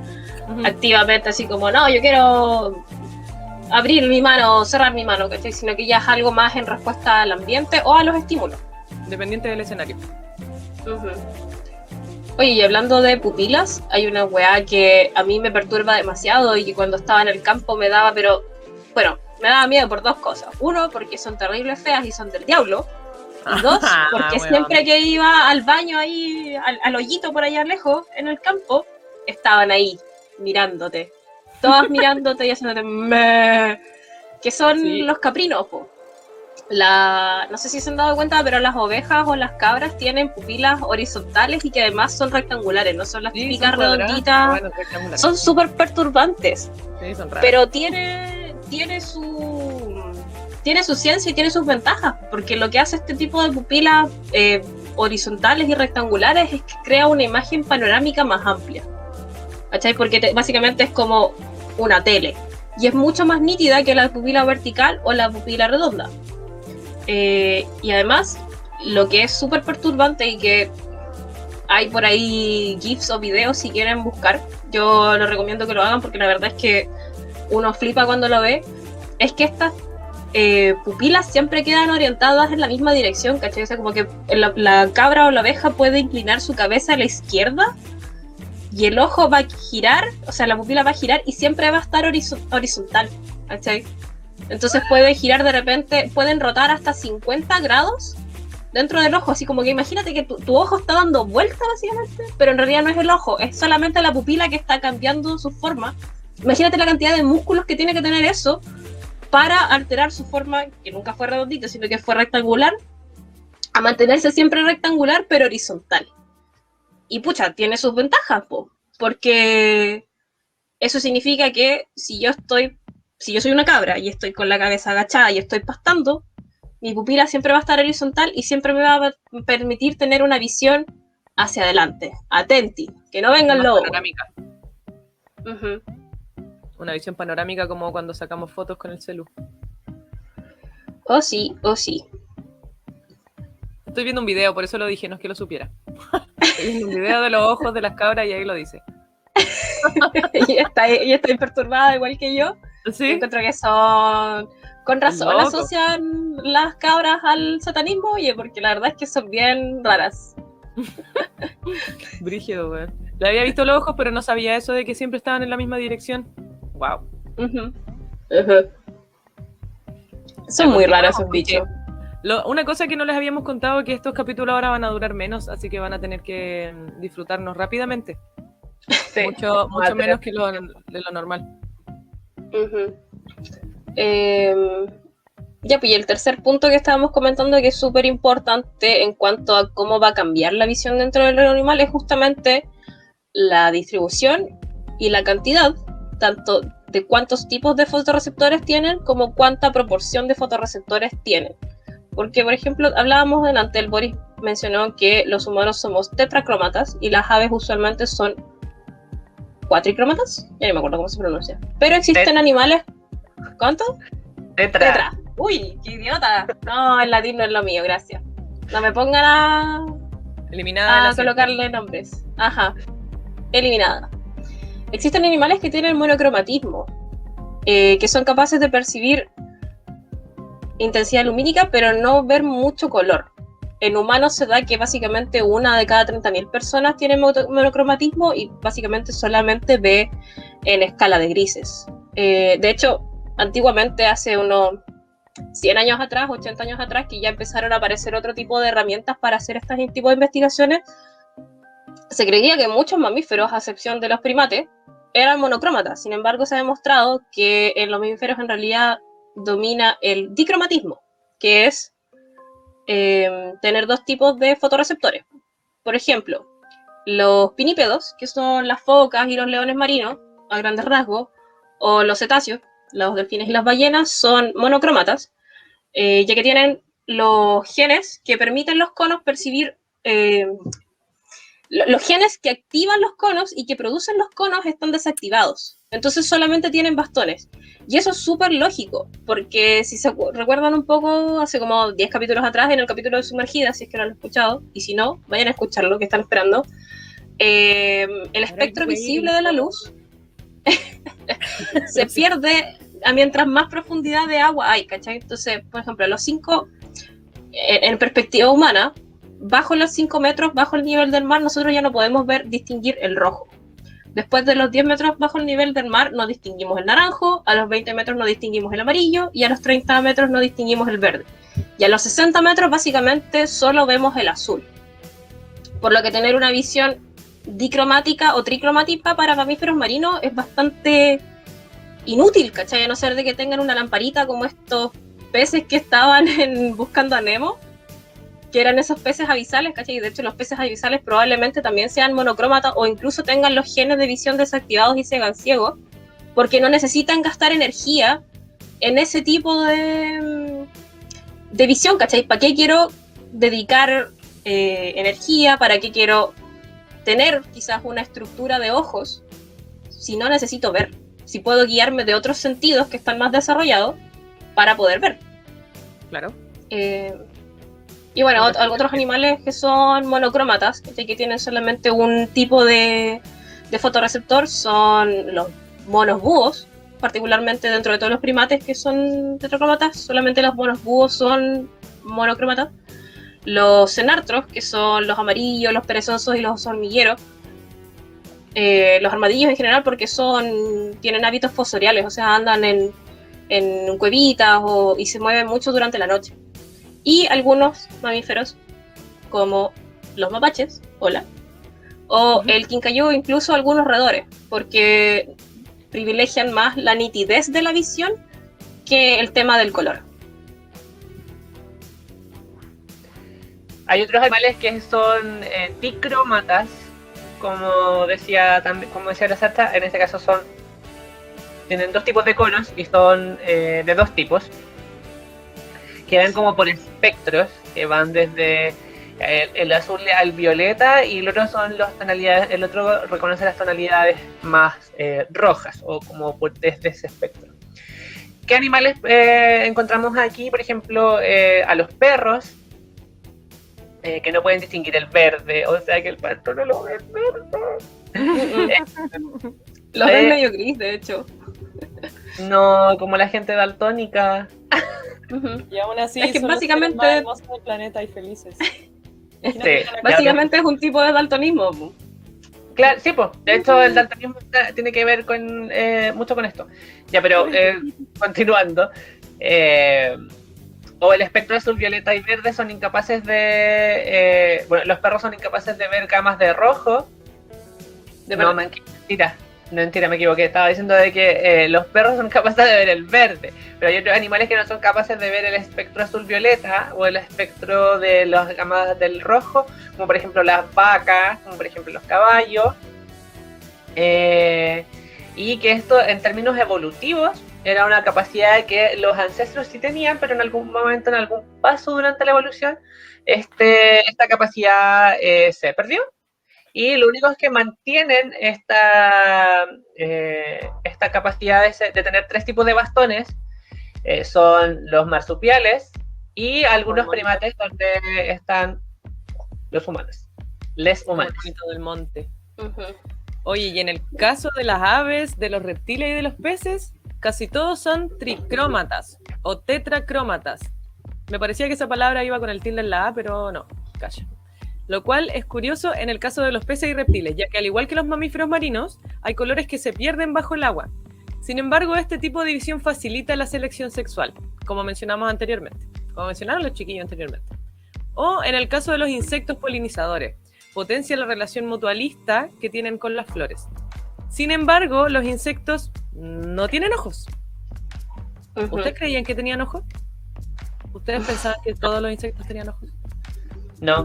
activamente, así como, no, yo quiero abrir mi mano, cerrar mi mano, ¿cachai? Sino que ya es algo más en respuesta al ambiente o a los estímulos. Dependiente del escenario. Oye, y hablando de pupilas, hay una weá que a mí me perturba demasiado y que cuando estaba en el campo me daba, pero bueno, me daba miedo por dos cosas. Uno, porque son terribles feas y son del diablo. Y dos, porque Weón. siempre que iba al baño ahí, al, al hoyito por allá lejos, en el campo, estaban ahí, mirándote. Todas mirándote y haciéndote me que son Sí. los caprinos, po. La, no sé si se han dado cuenta, pero las ovejas o las cabras tienen pupilas horizontales y que además son rectangulares, no son las Sí, típicas son redonditas. bueno, rectangulares. Son súper perturbantes, Sí, son raras. pero tiene, tiene su tiene su ciencia y tiene sus ventajas, porque lo que hace este tipo de pupilas eh, horizontales y rectangulares es que crea una imagen panorámica más amplia. ¿Cachai? Porque te- básicamente es como una tele. Y es mucho más nítida que la pupila vertical o la pupila redonda. Eh, y además, lo que es súper perturbante y que hay por ahí GIFs o videos si quieren buscar, yo les recomiendo que lo hagan porque la verdad es que uno flipa cuando lo ve, es que estas eh, pupilas siempre quedan orientadas en la misma dirección, ¿cachai? O sea, como que la, cabra o la abeja puede inclinar su cabeza a la izquierda y el ojo va a girar, o sea, la pupila va a girar y siempre va a estar horizo- horizontal, ¿cachai? Entonces puede girar de repente, pueden rotar hasta 50 grados dentro del ojo, así como que imagínate que tu, tu ojo está dando vueltas básicamente, pero en realidad no es el ojo, es solamente la pupila que está cambiando su forma. Imagínate la cantidad de músculos que tiene que tener eso para alterar su forma, que nunca fue redondita, sino que fue rectangular, a mantenerse siempre rectangular pero horizontal. Y pucha, tiene sus ventajas, po, porque eso significa que si yo estoy, si yo soy una cabra y estoy con la cabeza agachada y estoy pastando, mi pupila siempre va a estar horizontal y siempre me va a permitir tener una visión hacia adelante. Atenti, que no venga el Más lobo. Una visión panorámica como cuando sacamos fotos con el celu. Oh sí, oh sí. Estoy viendo un video, por eso lo dije, no es que lo supiera. Estoy viendo un video de los ojos de las cabras y ahí lo dice. y está, y está perturbada igual que yo. ¿Sí? Encuentro que son. Con razón Loco. asocian las cabras al satanismo, oye, porque la verdad es que son bien raras. Brígido, weón. Le había visto los ojos, pero no sabía eso de que siempre estaban en la misma dirección. Wow. Son muy raros esos bichos. Lo- una cosa que no les habíamos contado que estos capítulos ahora van a durar menos, así que van a tener que mm, disfrutarnos rápidamente. Sí. Mucho, menos que lo, de lo normal. Em, ya, pues y el tercer punto que estábamos comentando que es súper importante en cuanto a cómo va a cambiar la visión dentro del reino animal es justamente la distribución y la cantidad, tanto de cuántos tipos de fotorreceptores tienen como cuánta proporción de fotorreceptores tienen. Porque, por ejemplo, hablábamos delante, el Boris mencionó que los humanos somos tetracrómatas y las aves usualmente son cuatricrómatas. Ya no me acuerdo cómo se pronuncia. Pero existen Tet- animales. ¿Cuánto? Tetra. Tetra. Uy, qué idiota. No, el latín no es lo mío, gracias. No me pongan a, Eliminada a colocarle nombres. Ajá. Eliminada. Existen animales que tienen monocromatismo, eh, que son capaces de percibir intensidad lumínica, pero no ver mucho color. En humanos se da que básicamente una de cada 30.000 personas tiene monocromatismo y básicamente solamente ve en escala de grises. Eh, de hecho, antiguamente, hace unos 100 años atrás, 80 años atrás, que ya empezaron a aparecer otro tipo de herramientas para hacer este tipo de investigaciones, se creía que muchos mamíferos, a excepción de los primates, eran monocrómatas. Sin embargo, se ha demostrado que en los mamíferos en realidad domina el dicromatismo, que es eh, tener dos tipos de fotorreceptores. Por ejemplo, los pinípedos, que son las focas y los leones marinos, a grandes rasgos, o los cetáceos, los delfines y las ballenas, son monocrómatas, eh, ya que tienen los genes que permiten los conos percibir eh, los genes que activan los conos y que producen los conos están desactivados. Entonces solamente tienen bastones. Y eso es súper lógico, porque si se recuerdan un poco, hace como 10 capítulos atrás, en el capítulo de Sumergida, si es que no lo han escuchado, y si no, vayan a escucharlo, que están esperando. eh, el espectro visible de la luz se pierde a mientras más profundidad de agua hay, ¿cachai? Entonces, por ejemplo, los 5, en, en perspectiva humana, bajo los 5 metros, bajo el nivel del mar, nosotros ya no podemos ver, distinguir el rojo. Después de los 10 metros bajo el nivel del mar, no distinguimos el naranjo, a los 20 metros no distinguimos el amarillo y a los 30 metros no distinguimos el verde. Y a los 60 metros básicamente solo vemos el azul. Por lo que tener una visión dicromática o tricromática para mamíferos marinos es bastante inútil, ¿cachai? A no ser de que tengan una lamparita como estos peces que estaban Buscando a Nemo, que eran esos peces avisales, ¿cachai? Y de hecho los peces avisales probablemente también sean monocrómatas o incluso tengan los genes de visión desactivados y se hagan ciegos, porque no necesitan gastar energía en ese tipo de, de visión, ¿cachai? ¿Para qué quiero dedicar eh, energía? ¿Para qué quiero tener quizás una estructura de ojos si no necesito ver? Si puedo guiarme de otros sentidos que están más desarrollados para poder ver. Claro. Eh, y bueno, ot- otros animales que son monocrómatas, que tienen solamente un tipo de, de fotorreceptor, son los monos búhos, particularmente dentro de todos los primates que son tetracrómatas, solamente los monos búhos son monocrómatas. Los cenartros, que son los amarillos, los perezosos y los hormigueros. Eh, los armadillos en general porque son tienen hábitos fosoriales, o sea, andan en, en cuevitas o, y se mueven mucho durante la noche y algunos mamíferos como los mapaches, hola, o el quincayú, incluso algunos roedores, porque privilegian más la nitidez de la visión que el tema del color. Hay otros animales que son eh, dicrómatas, como decía también, como decía la Sarta, en este caso son tienen dos tipos de conos y son eh, de dos tipos que van como por espectros que van desde el, el azul al violeta y el otro son las tonalidades, el otro reconoce las tonalidades más eh, rojas o como por desde ese espectro. ¿qué animales eh, encontramos aquí? Por ejemplo, eh, a los perros, eh, que no pueden distinguir el verde, o sea que el pato no lo ve verde. Los ven medio gris, de hecho. No, como la gente daltónica. Y aún así, Es que básicamente- más hermosos del planeta y felices. Sí. Básicamente es un tipo de daltonismo. po. Claro, sí, pues. De hecho, el daltonismo tiene que ver con eh, mucho con esto. Ya, pero eh, continuando. eh, o el espectro azul, violeta y verde son incapaces de. eh, bueno, los perros son incapaces de ver gamas de rojo. De no, mentira. No, mentira, me equivoqué. Estaba diciendo de que eh, los perros son capaces de ver el verde. Pero hay otros animales que no son capaces de ver el espectro azul-violeta o el espectro de las gamas del rojo, como por ejemplo las vacas, como por ejemplo los caballos. Eh, y que esto en términos evolutivos era una capacidad que los ancestros sí tenían, pero en algún momento, en algún paso durante la evolución, este, esta capacidad eh, se perdió. Y lo único es que mantienen esta, eh, esta capacidad de, de, tener tres tipos de bastones eh, son los marsupiales y algunos primates donde están los humanos, les humanos. del monte. Uh -huh. Oye, y en el caso de las aves, de los reptiles y de los peces, casi todos son tricrómatas o tetracrómatas. Me parecía que esa palabra iba con el tilde en la A, pero no, calla. Lo cual es curioso en el caso de los peces y reptiles, ya que al igual que los mamíferos marinos, hay colores que se pierden bajo el agua. Sin embargo, este tipo de división facilita la selección sexual, como mencionamos anteriormente, como mencionaron los chiquillos anteriormente. O en el caso de los insectos polinizadores, potencia la relación mutualista que tienen con las flores. Sin embargo, los insectos no tienen ojos. Uh -huh. ¿Ustedes creían que tenían ojos? ¿Ustedes pensaban que todos los insectos tenían ojos? No.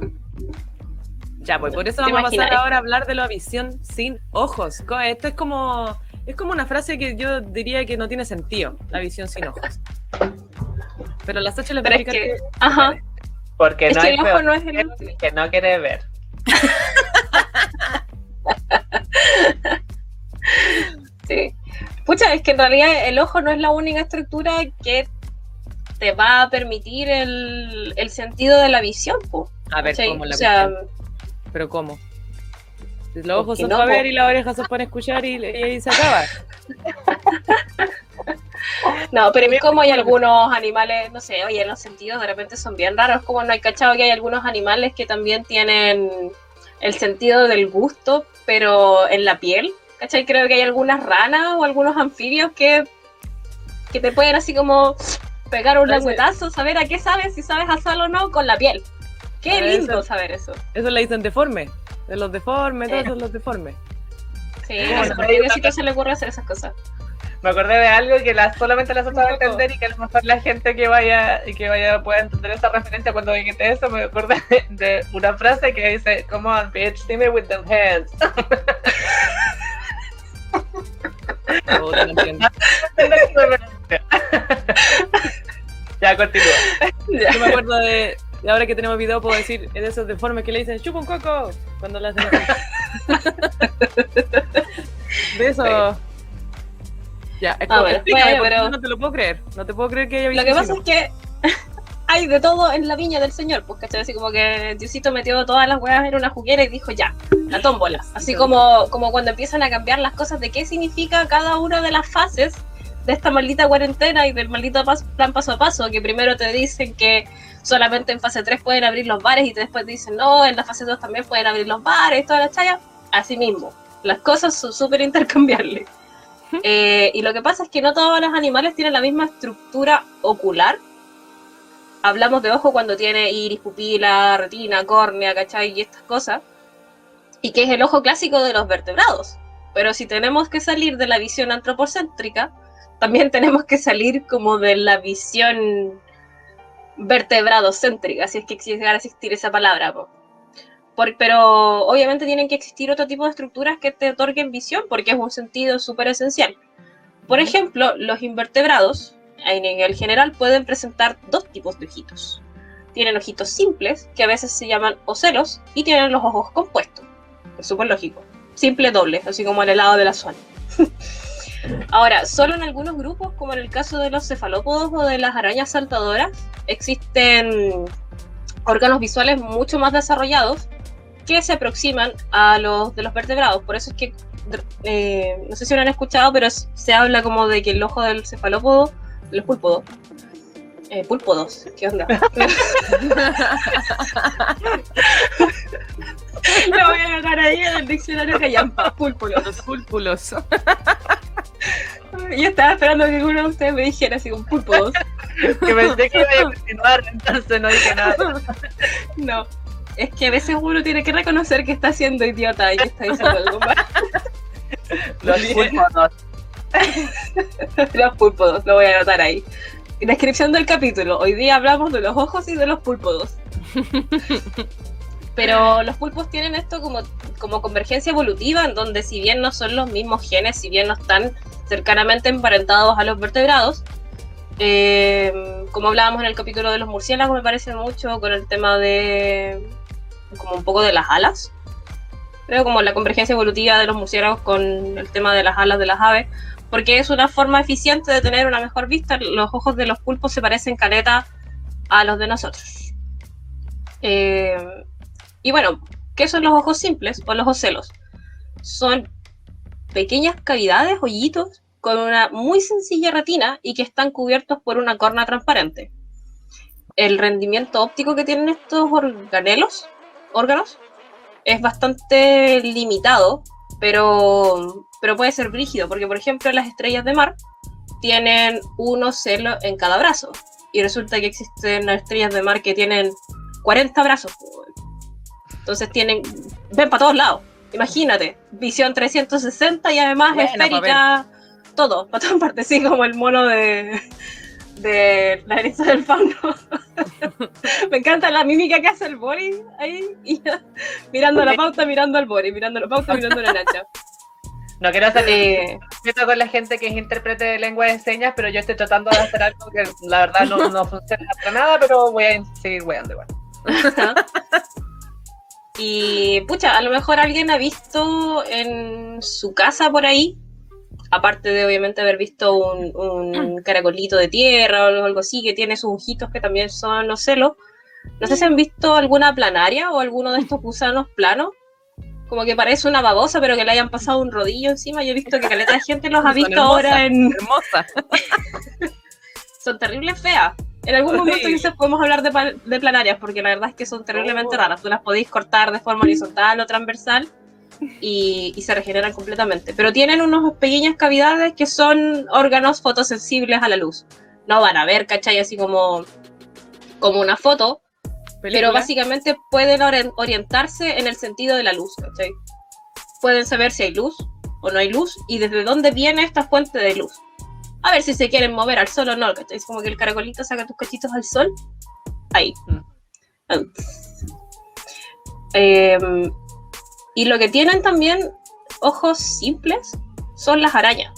Ya, pues por eso vamos a pasar ahora a hablar de la visión sin ojos. Esto es como es como una frase que yo diría que no tiene sentido, la visión sin ojos. Pero la Sacha le Pero es que, que, ajá. Porque es no que hay el ojo no es el que no quiere ver. sí. Pucha, es que en realidad el ojo no es la única estructura que te va a permitir el, el sentido de la visión, po. A ver. ¿cómo la o sea, visión? ¿Pero cómo? Los ojos son no, para ver y las orejas son para escuchar y, y ahí se acaba. No, pero es como hay algunos animales, no sé, oye, los sentidos de repente son bien raros, como no hay cachado que hay algunos animales que también tienen el sentido del gusto, pero en la piel, ¿cachai? Creo que hay algunas ranas o algunos anfibios que, que te pueden así como pegar un languetazo, saber a qué sabes, si sabes a sal o no, con la piel. Qué lindo eso- saber eso. Eso le dicen deforme. De los deformes, todos Eh. son los deformes. Sí, Bueno, a Diosito se le ocurre hacer esas cosas. Me acordé de algo que la, solamente la Sasa va a entender y que a lo mejor la gente que vaya y que vaya pueda entender esa referencia cuando dijiste eso. Me acordé de una frase que dice: Come on, bitch, see me with them hands. Oh, no entiendo. ya, continúa. Yo me acuerdo de, de ahora que tenemos video, puedo decir de esos deformes que le dicen chupa un coco cuando le hacen. De eso. Ya, es Ah, como, bueno, explícame, pero- no te lo puedo creer. No te puedo creer que haya Lo que visto pasa es que hay de todo en la viña del Señor, pues, ¿cachai? Así como que Diosito metió todas las huevas en una juguera y dijo ya, la tómbola. Así como, como cuando empiezan a cambiar las cosas de qué significa cada una de las fases de esta maldita cuarentena y del maldito plan paso a paso, que primero te dicen que solamente en fase 3 pueden abrir los bares y después dicen no, en la fase 2 también pueden abrir los bares, toda la chaya. Así mismo, las cosas son súper intercambiables. Eh, y lo que pasa es que no todos los animales tienen la misma estructura ocular. Hablamos de ojo cuando tiene iris, pupila, retina, córnea, ¿cachai? Y estas cosas. Y que es el ojo clásico de los vertebrados. Pero si tenemos que salir de la visión antropocéntrica, también tenemos que salir como de la visión vertebradocéntrica, si es que llegara a existir esa palabra. po. Por- pero obviamente tienen que existir otro tipo de estructuras que te otorguen visión, porque es un sentido súper esencial. Por ejemplo, los invertebrados, en el general, pueden presentar dos tipos de ojitos. Tienen ojitos simples, que a veces se llaman ocelos, y tienen los ojos compuestos. Es súper lógico. Simple doble, así como el helado de la zona. Ahora, solo en algunos grupos, como en el caso de los cefalópodos o de las arañas saltadoras, existen órganos visuales mucho más desarrollados que se aproximan a los de los vertebrados. Por eso es que, eh, no sé si lo han escuchado, pero se habla como de que el ojo del cefalópodo, los pulpodos, eh, pulpodos, ¿qué onda? Lo voy a anotar ahí en el diccionario que llaman púlpulos. Los púlpulos. Yo estaba esperando que uno de ustedes me dijera así con púlpulos. que pensé que iba a continuar, entonces no dije nada. No. Es que a veces uno tiene que reconocer que está siendo idiota y que está diciendo algo mal. Los pulpodos. los púlpodos, lo voy a anotar ahí. Descripción del capítulo. Hoy día hablamos de los ojos y de los púlpodos. Pero los pulpos tienen esto como, como convergencia evolutiva, en donde si bien no son los mismos genes, si bien no están cercanamente emparentados a los vertebrados, eh, como hablábamos en el capítulo de los murciélagos, me parece mucho con el tema de como un poco de las alas. Creo como la convergencia evolutiva de los murciélagos con el tema de las alas de las aves, porque es una forma eficiente de tener una mejor vista. Los ojos de los pulpos se parecen caleta a los de nosotros. Eh, y bueno, ¿qué son los ojos simples o los ocelos? Son pequeñas cavidades, hoyitos, con una muy sencilla retina y que están cubiertos por una corna transparente. El rendimiento óptico que tienen estos organelos, órganos, es bastante limitado, pero, pero puede ser brígido, porque por ejemplo las estrellas de mar tienen un ocelo en cada brazo, y resulta que existen estrellas de mar que tienen 40 brazos. Entonces tienen, ven para todos lados. Imagínate, visión 360 y además Buena, esférica, todo, para todas partes, sí, como el mono de, de la eriza del fauno. Me encanta la mímica que hace el Boris ahí, y mirando la pauta, mirando al Boris, mirando la pauta, mirando la Nacha. No quiero salir respeto con la gente que es intérprete de lengua de señas, pero yo estoy tratando de hacer algo que la verdad no, no funciona para nada, pero voy a seguir weando igual. Y pucha, a lo mejor alguien ha visto en su casa por ahí, aparte de obviamente haber visto un, un caracolito de tierra o algo así, que tiene sus ojitos que también son los celos. No sé si han visto alguna planaria o alguno de estos gusanos planos, como que parece una babosa, pero que le hayan pasado un rodillo encima. Yo he visto que caleta de gente los ha visto hermosas, ahora en. Hermosa. Son terribles feas. En algún momento Sí. quizás podemos hablar de, de planarias, porque la verdad es que son terriblemente raras. Tú las podéis cortar de forma horizontal o transversal y, y se regeneran completamente. Pero tienen unas pequeñas cavidades que son órganos fotosensibles a la luz. No van a ver, ¿cachai? Así como, como una foto, pero básicamente pueden ori- orientarse en el sentido de la luz, ¿cachai? Pueden saber si hay luz o no hay luz y desde dónde viene esta fuente de luz. A ver si se quieren mover al sol o no, ¿cachai? Es como que el caracolito saca tus cachitos al sol. Ahí. Em, y lo que tienen también ojos simples son las arañas.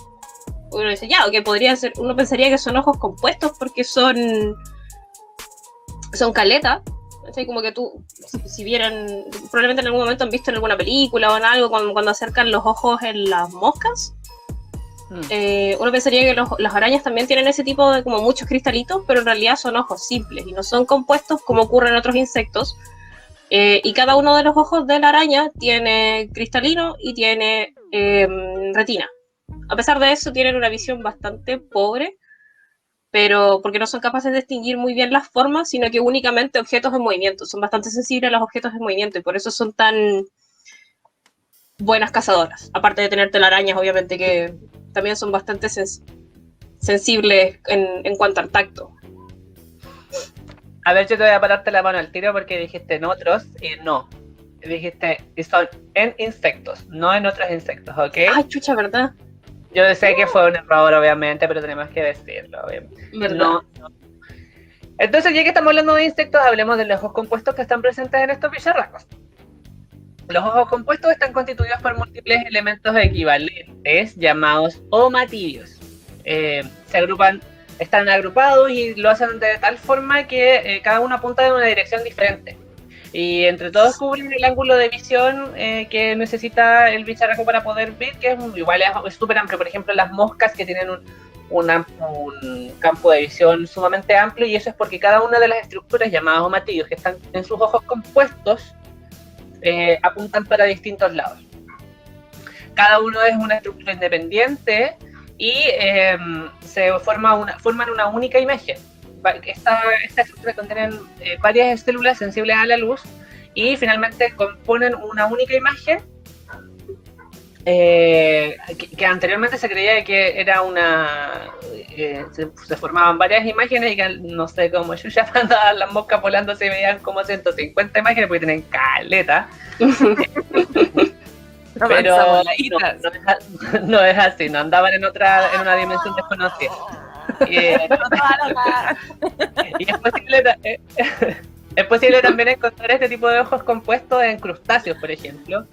Uno dice, ya, que podría ser, uno pensaría que son ojos compuestos porque son son caletas. ¿Cachai? Como que tú, si, si vieran, probablemente en algún momento han visto en alguna película o en algo, cuando, cuando acercan los ojos en las moscas, Mm. eh, uno pensaría que los- las arañas también tienen ese tipo de como muchos cristalitos, pero en realidad son ojos simples y no son compuestos como ocurre en otros insectos. Eh, y cada uno de los ojos de la araña tiene cristalino y tiene em, retina. A pesar de eso, tienen una visión bastante pobre, pero porque no son capaces de distinguir muy bien las formas, sino que únicamente objetos en movimiento. Son bastante sensibles a los objetos en movimiento y por eso son tan buenas cazadoras. Aparte de tener telarañas, obviamente, que también son bastante sens- sensibles en, en cuanto al tacto. A ver, yo te voy a pararte la mano al tiro porque dijiste en otros y no. Dijiste, y son en insectos, no en otros insectos, ¿ok? Ay, chucha, ¿verdad? Yo sé que fue un error, obviamente, pero tenemos que decirlo. ¿Verdad? No, no. Entonces, ya que estamos hablando de insectos, hablemos de los ojos compuestos que están presentes en estos bicharracos. Los ojos compuestos están constituidos por múltiples elementos equivalentes llamados omatidios. Eh, se agrupan, están agrupados y lo hacen de tal forma que eh, cada uno apunta en una dirección diferente. Y entre todos cubren el ángulo de visión eh, que necesita el bicharraco para poder ver, que es igual es súper amplio. Por ejemplo, las moscas que tienen un, campo de visión sumamente amplio y eso es porque cada una de las estructuras llamadas omatillos que están en sus ojos compuestos eh, apuntan para distintos lados. Cada uno es una estructura independiente y em, se forma una, forman una única imagen. Esta, esta estructura contiene eh, varias células sensibles a la luz y finalmente componen una única imagen eh, que, anteriormente se creía que era una. Eh, se, formaban varias imágenes y que no sé cómo yo ya andaban las moscas volando se veían como 150 imágenes porque tienen caleta. Pero no, es, así, no andaban en otra, en una dimensión desconocida. Eh, y es posible, es posible también encontrar este tipo de ojos compuestos en crustáceos, por ejemplo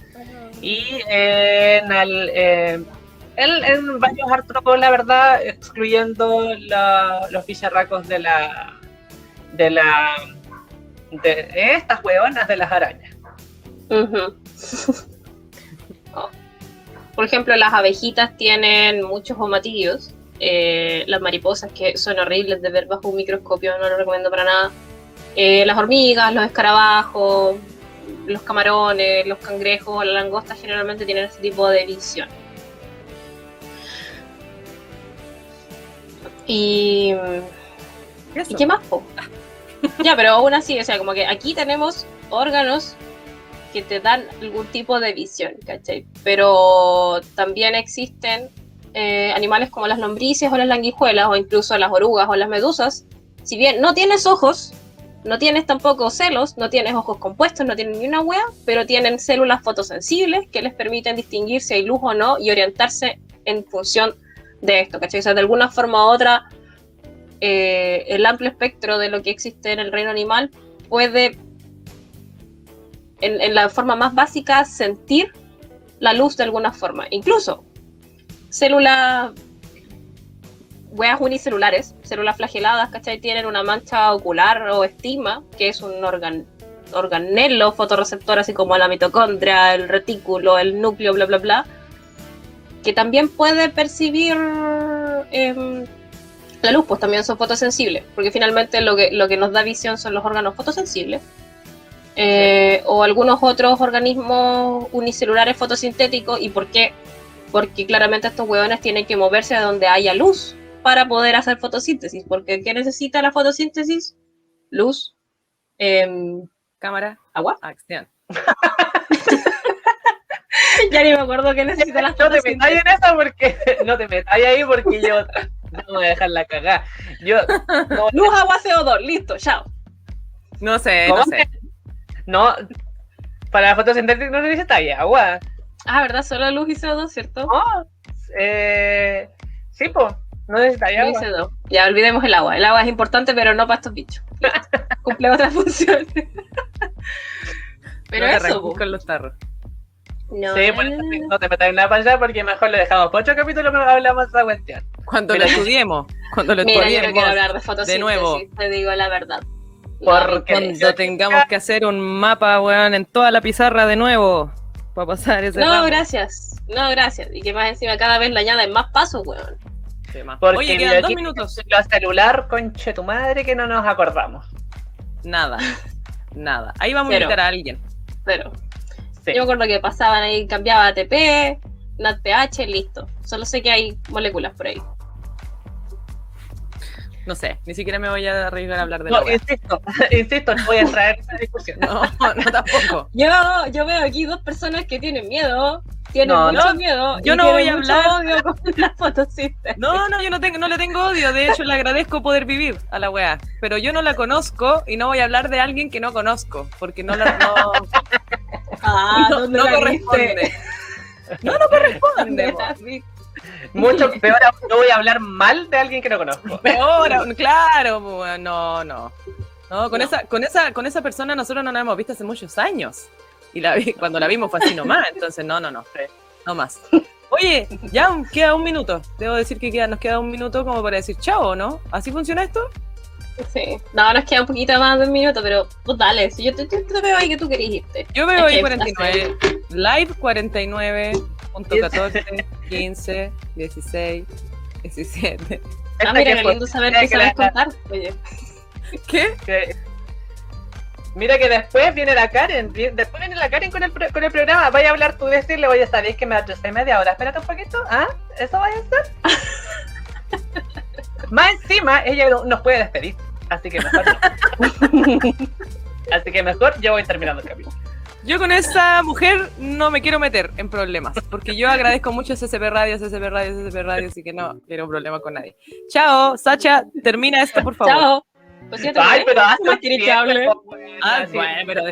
y en, el, eh, en, varios artrópodos, la verdad, excluyendo los bicharracos de la de la de estas huevonas de las arañas. Oh. Por ejemplo, las abejitas tienen muchos omatillos. Eh, las mariposas, que son horribles de ver bajo un microscopio, no lo recomiendo para nada. Eh, las hormigas, los escarabajos, los camarones, los cangrejos, las langostas generalmente tienen este tipo de visión. Y, ¿Y qué más? ya, pero aún así, o sea, como que aquí tenemos órganos que te dan algún tipo de visión, ¿cachai? Pero también existen eh, animales como las lombrices o las languijuelas o incluso las orugas o las medusas. Si bien no tienes ojos, no tienes tampoco celos, no tienes ojos compuestos, no tienen ni una hueá, pero tienen células fotosensibles que les permiten distinguir si hay luz o no y orientarse en función de esto, ¿cachai? Sea, de alguna forma u otra, eh, el amplio espectro de lo que existe en el reino animal puede, en, en la forma más básica, sentir la luz de alguna forma. Incluso células weas unicelulares, células flageladas, ¿cachai? Tienen una mancha ocular o estima, que es un organ, organelo fotorreceptor, así como la mitocondria, el retículo, el núcleo, bla, bla, bla, que también puede percibir em, la luz, pues también son fotosensibles, porque finalmente lo que, lo que nos da visión son los órganos fotosensibles. Eh, o algunos otros organismos unicelulares fotosintéticos. ¿Y por qué? Porque claramente estos hueones tienen que moverse a donde haya luz para poder hacer fotosíntesis, porque ¿qué necesita la fotosíntesis? Luz, em, cámara, agua, acción. ya ni me acuerdo qué necesita la fotosíntesis. No te metas en eso porque no te metas ahí porque yo no voy a dejar la cagada. Yo luz, agua, CO2, listo, chao. No sé, no sé. No, para la fotosíntesis no necesita agua. Ah, ¿verdad? Solo luz y CO2, ¿cierto? No, eh, sí, pues. No necesitaría agua. Ya olvidemos el agua. El agua es importante, pero no para estos bichos. Cumple otra función. pero no eso. con los tarros. No, sí, por eso no te metas en la pantalla porque mejor lo dejamos por ocho capítulos que hablamos de esa cuestión. Cuando lo estudiemos, cuando lo Mira, estudiemos. Yo quiero hablar de fotosíntesis, de nuevo. te digo la verdad. Porque cuando tengamos que hacer un mapa, weón, en toda la pizarra de nuevo. Para pasar ese No, gracias. No, gracias. Y que más encima cada vez le añaden más pasos, weón. Porque Oye, quedan dos minutos. Lo celular, conche tu madre, que no nos acordamos. Nada, nada. Ahí vamos a invitar a alguien. Pero. Yo me acuerdo que pasaban ahí, cambiaba ATP, NADPH, listo. Solo sé que hay moléculas por ahí. No sé, ni siquiera me voy a arriesgar a hablar de No, insisto, insisto, no voy a traer esa discusión. No, no tampoco. Yo, yo veo aquí dos personas que tienen miedo tiene mucho miedo. Yo no voy a hablar. Odio con la no, no, yo no, tengo, no le tengo odio. De hecho, le agradezco poder vivir a la weá. Pero yo no la conozco y no voy a hablar de alguien que no conozco. Porque no la. No, ah, no, no corresponde. No, no corresponde. Mucho peor, no voy a hablar mal de alguien que no conozco. Peor, claro, no, no. No, con, Esa, con, esa, con esa persona nosotros no nos hemos visto hace muchos años. Y la vi, cuando la vimos fue así nomás, entonces no, no, no, no más. Oye, ya queda un minuto. Debo decir que queda, nos queda un minuto como para decir chao, ¿no? ¿Así funciona esto? Sí. No, nos queda un poquito más de un minuto, pero pues dale, si yo te, te- te veo ahí que tú querés irte. Yo veo Es ahí que 49. Live 49.14, 15, 16, 17. Ah, mira, que qué lindo saber mira que que sabes contar. Oye, ¿Qué? que- Mira que después viene la Karen, después viene la Karen con el, con el programa, vaya a hablar tú decirle, voy a saber que me atrasé media hora, espérate un poquito, ¿ah? ¿Eso vaya a hacer? Más encima, ella no- nos puede despedir, así que mejor. Así que mejor yo voy terminando el capítulo. Yo con esa mujer no me quiero meter en problemas, porque yo agradezco mucho a CCP Radio, CCP Radio, CCP Radio, así que no quiero problema con nadie. Chao, Sacha, termina esto, por favor. chao. Pues te Ay, pero ¿Qué hace más querés que hable? pues, Ah, bueno, pero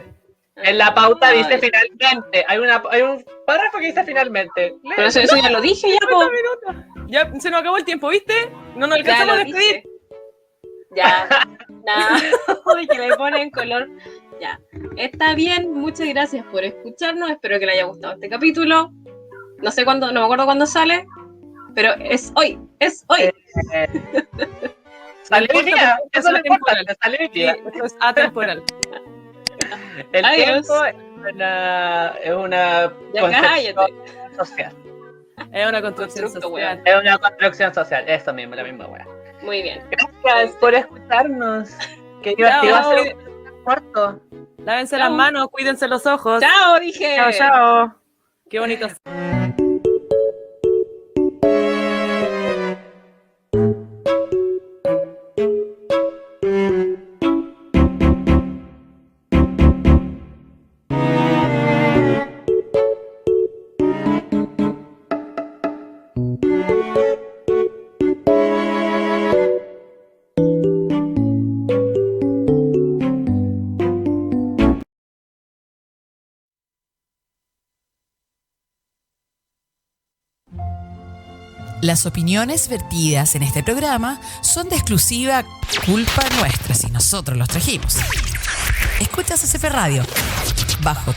En la pauta dice Ay. finalmente, hay, una, hay un párrafo que dice finalmente. Pero eso, eso ya lo dije ya, po. ya se nos acabó el tiempo, ¿viste? No nos alcanzamos a despedir. Ya. Nada. Que le pone en color. Ya. Está bien, muchas gracias por escucharnos. Espero que le haya gustado este capítulo. No sé cuándo, no me acuerdo cuándo sale, pero es hoy, es hoy. Eh, Salió hoy día, eso es importante, salió hoy día. esto es atemporal. El Adiós. tiempo es una, es una Ya construcción social. Es una construcción social. Es una construcción social, eso mismo, la misma wea. Muy bien. Gracias por escucharnos. Qué divertido Chao. hacer un corto. Lávense Chao. las manos, cuídense los ojos. Chao, dije. Chao, chao. Qué bonito. Las opiniones vertidas en este programa son de exclusiva culpa nuestra si nosotros los trajimos. Escucha CCP Radio bajo